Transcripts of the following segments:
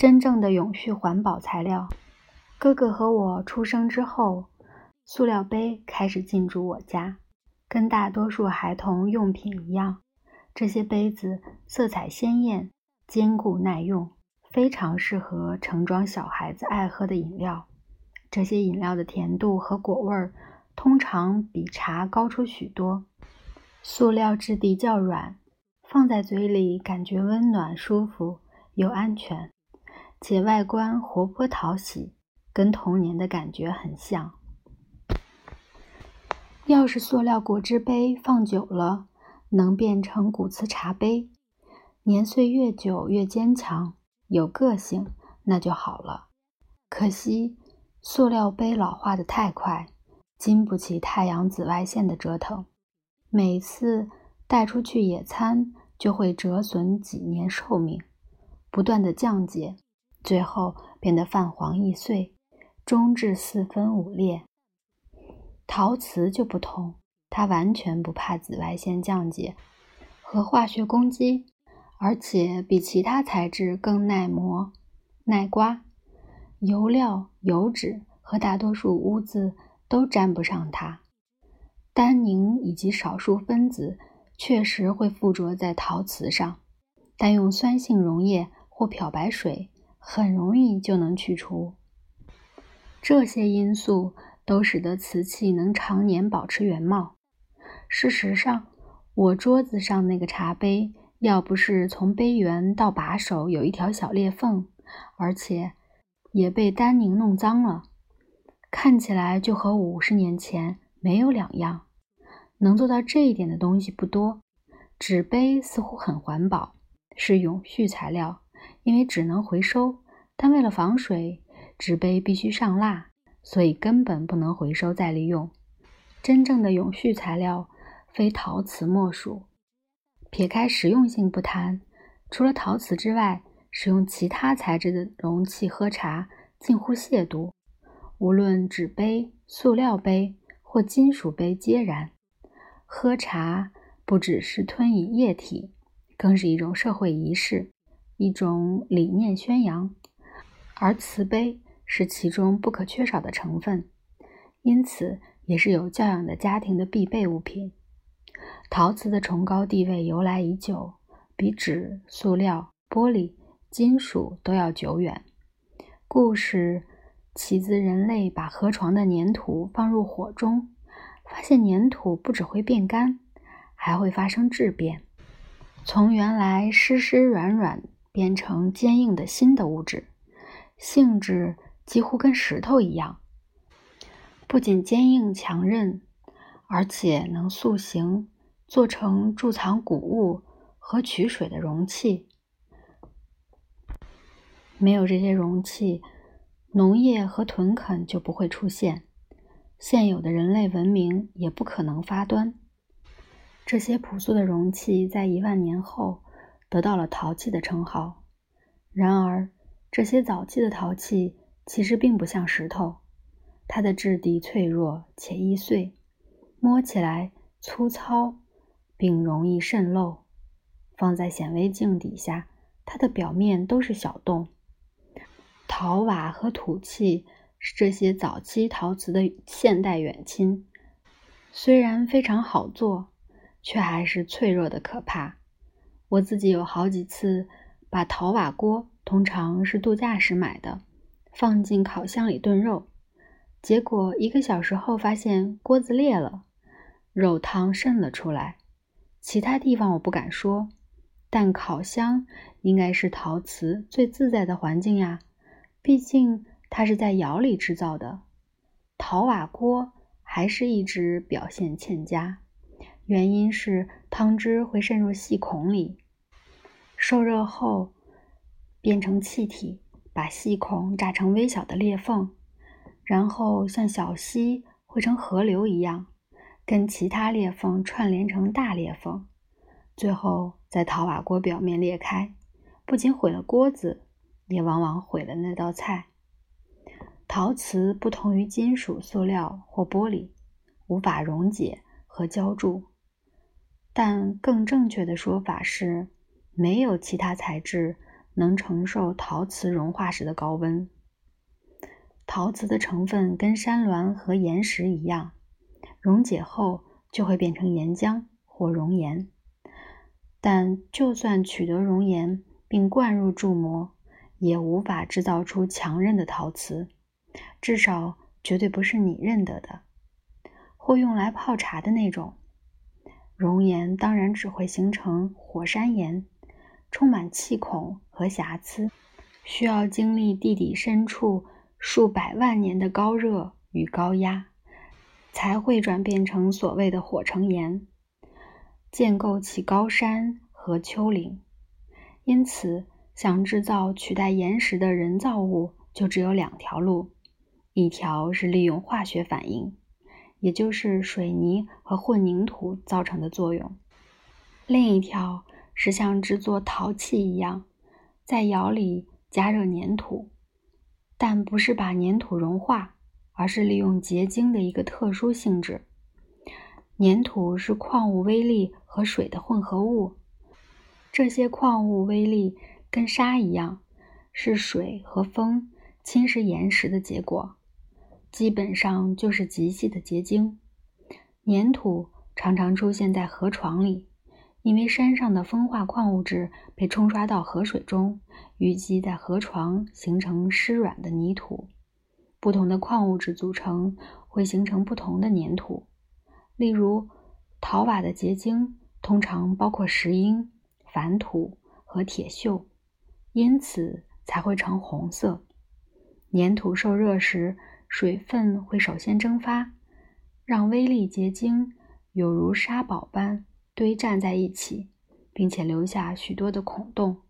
真正的永续环保材料。哥哥和我出生之后，塑料杯开始进驻我家。跟大多数孩童用品一样，这些杯子色彩鲜艳、坚固耐用，非常适合盛装小孩子爱喝的饮料。这些饮料的甜度和果味儿通常比茶高出许多。塑料质地较软，放在嘴里感觉温暖舒服又安全，且外观活泼讨喜，跟童年的感觉很像。要是塑料果汁杯放久了能变成古瓷茶杯，年岁越久越坚强有个性，那就好了。可惜塑料杯老化的太快，经不起太阳紫外线的折腾，每次带出去野餐就会折损几年寿命，不断的降解，最后变得泛黄易碎，终至四分五裂。陶瓷就不同，它完全不怕紫外线降解和化学攻击，而且比其他材质更耐磨、耐刮，油料、油脂和大多数污渍都沾不上它。单宁以及少数分子确实会附着在陶瓷上，但用酸性溶液或漂白水很容易就能去除。这些因素。都使得瓷器能常年保持原貌。事实上，我桌子上那个茶杯，要不是从杯缘到把手有一条小裂缝，而且也被丹宁弄脏了，看起来就和五十年前没有两样。能做到这一点的东西不多。纸杯似乎很环保，是永续材料，因为只能回收，但为了防水，纸杯必须上蜡。所以根本不能回收再利用。真正的永续材料非陶瓷莫属。撇开实用性不谈，除了陶瓷之外，使用其他材质的容器喝茶近乎亵渎。无论纸杯、塑料杯或金属杯皆然。喝茶不只是吞饮液体，更是一种社会仪式，一种理念宣扬。而瓷杯。是其中不可缺少的成分，因此也是有教养的家庭的必备物品。陶瓷的崇高地位由来已久，比纸、塑料、玻璃、金属都要久远。故事起自人类把河床的粘土放入火中，发现粘土不只会变干，还会发生质变，从原来湿湿软软变成坚硬的新的物质，性质。几乎跟石头一样，不仅坚硬强韧，而且能塑形，做成贮藏谷物和取水的容器。没有这些容器，农业和屯垦就不会出现，现有的人类文明也不可能发端。这些朴素的容器在一万年后得到了陶器的称号。然而，这些早期的陶器。其实并不像石头，它的质地脆弱且易碎，摸起来粗糙，并容易渗漏。放在显微镜底下，它的表面都是小洞。陶瓦和土器是这些早期陶瓷的现代远亲，虽然非常好做，却还是脆弱的可怕。我自己有好几次把陶瓦锅，通常是度假时买的。放进烤箱里炖肉，结果一个小时后发现锅子裂了，肉汤渗了出来。其他地方我不敢说，但烤箱应该是陶瓷最自在的环境呀，毕竟它是在窑里制造的。陶瓦锅还是一直表现欠佳，原因是汤汁会渗入细孔里，受热后变成气体。把细孔炸成微小的裂缝，然后像小溪汇成河流一样，跟其他裂缝串联成大裂缝，最后在陶瓦锅表面裂开，不仅毁了锅子，也往往毁了那道菜。陶瓷不同于金属、塑料或玻璃，无法溶解和浇铸，但更正确的说法是，没有其他材质。能承受陶瓷融化时的高温。陶瓷的成分跟山峦和岩石一样，溶解后就会变成岩浆或熔岩。但就算取得熔岩并灌入铸模，也无法制造出强韧的陶瓷，至少绝对不是你认得的，或用来泡茶的那种。熔岩当然只会形成火山岩，充满气孔和瑕疵，需要经历地底深处数百万年的高热与高压，才会转变成所谓的火成岩。建构起高山和丘陵，因此想制造取代岩石的人造物，就只有两条路：一条是利用化学反应，也就是水泥和混凝土造成的作用；另一条是像制作陶器一样，在窑里加热粘土，但不是把粘土融化，而是利用结晶的一个特殊性质。粘土是矿物微粒和水的混合物，这些矿物微粒跟沙一样，是水和风侵蚀岩石的结果，基本上就是极细的结晶。粘土常常出现在河床里，因为山上的风化矿物质被冲刷到河水中，淤积在河床，形成湿软的泥土。不同的矿物质组成会形成不同的粘土。例如，陶瓦的结晶通常包括石英、矾土和铁锈，因此才会呈红色。粘土受热时，水分会首先蒸发，让微粒结晶有如沙堡般堆站在一起，并且留下许多的孔洞。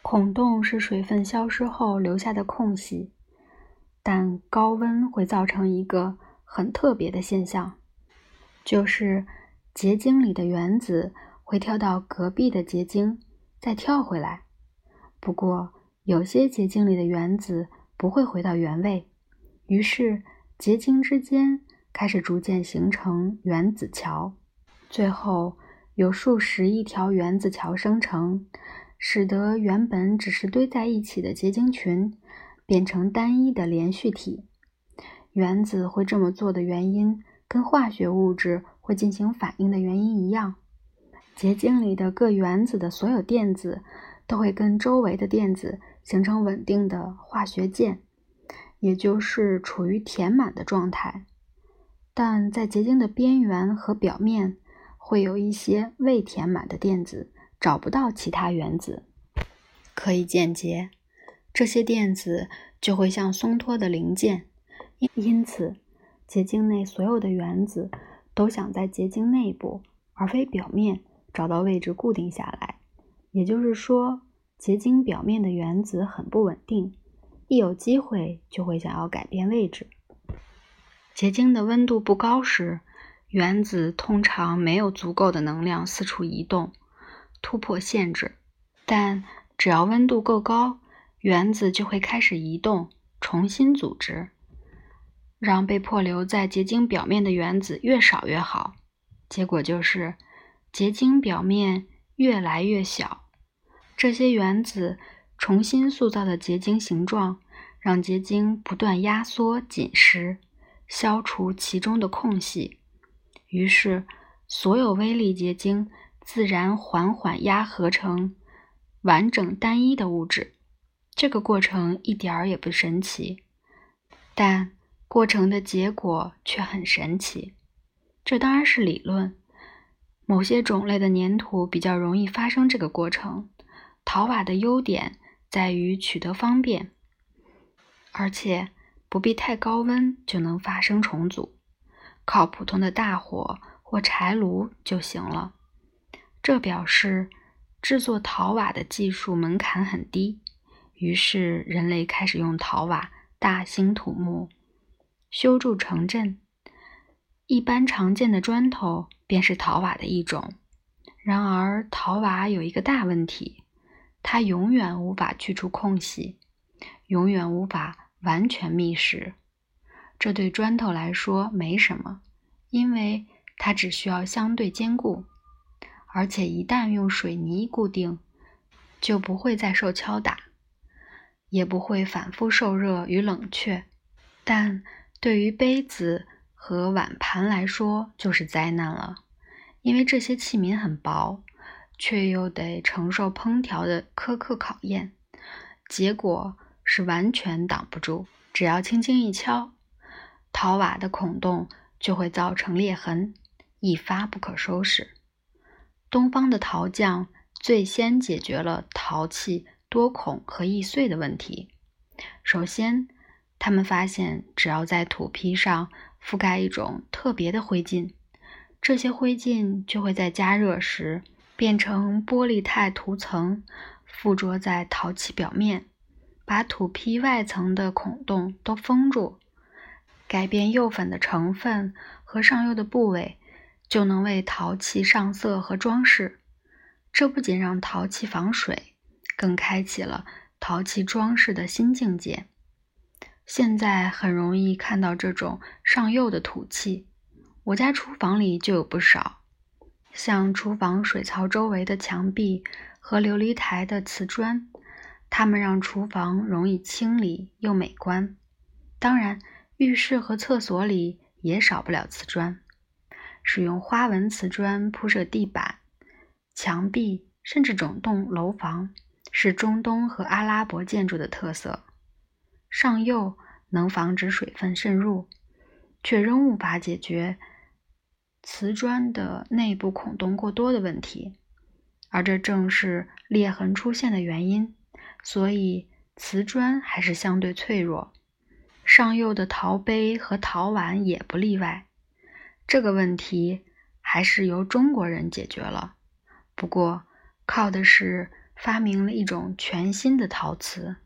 孔洞是水分消失后留下的空隙，但高温会造成一个很特别的现象。就是结晶里的原子会跳到隔壁的结晶，再跳回来。不过，有些结晶里的原子不会回到原位，于是结晶之间开始逐渐形成原子桥，最后有数十亿条原子桥生成，使得原本只是堆在一起的结晶群变成单一的连续体。原子会这么做的原因。跟化学物质会进行反应的原因一样，结晶里的各原子的所有电子都会跟周围的电子形成稳定的化学键，也就是处于填满的状态。但在结晶的边缘和表面会有一些未填满的电子，找不到其他原子可以间接，这些电子就会像松脱的零件，因因此。结晶内所有的原子都想在结晶内部，而非表面找到位置固定下来。也就是说，结晶表面的原子很不稳定，一有机会就会想要改变位置。结晶的温度不高时，原子通常没有足够的能量四处移动，突破限制。但只要温度够高，原子就会开始移动，重新组织。让被迫留在结晶表面的原子越少越好，结果就是结晶表面越来越小。这些原子重新塑造的结晶形状，让结晶不断压缩紧实，消除其中的空隙。于是，所有微粒结晶自然缓缓压合成完整单一的物质。这个过程一点儿也不神奇，但。过程的结果却很神奇，这当然是理论。某些种类的粘土比较容易发生这个过程。陶瓦的优点在于取得方便，而且不必太高温就能发生重组，靠普通的大火或柴炉就行了。这表示制作陶瓦的技术门槛很低，于是人类开始用陶瓦大兴土木。修筑城镇，一般常见的砖头便是陶瓦的一种。然而，陶瓦有一个大问题，它永远无法去除空隙，永远无法完全密实。这对砖头来说没什么，因为它只需要相对坚固，而且一旦用水泥固定，就不会再受敲打，也不会反复受热与冷却。但对于杯子和碗盘来说，就是灾难了，因为这些器皿很薄，却又得承受烹调的苛刻考验，结果是完全挡不住。只要轻轻一敲，陶瓦的孔洞就会造成裂痕，一发不可收拾。东方的陶匠最先解决了陶器多孔和易碎的问题。首先，他们发现，只要在土坯上覆盖一种特别的灰烬，这些灰烬就会在加热时变成玻璃钛涂层，附着在陶器表面。把土坯外层的孔洞都封住，改变釉粉的成分和上釉的部位，就能为陶器上色和装饰。这不仅让陶器防水，更开启了陶器装饰的新境界。现在很容易看到这种上釉的土器，我家厨房里就有不少，像厨房水槽周围的墙壁和琉璃台的瓷砖。它们让厨房容易清理又美观。当然，浴室和厕所里也少不了瓷砖。使用花纹瓷砖铺设地板、墙壁，甚至整栋楼房，是中东和阿拉伯建筑的特色。上釉能防止水分渗入，却仍无法解决瓷砖的内部孔洞过多的问题，而这正是裂痕出现的原因。所以，瓷砖还是相对脆弱，上釉的陶杯和陶碗也不例外。这个问题还是由中国人解决了，不过靠的是发明了一种全新的陶瓷。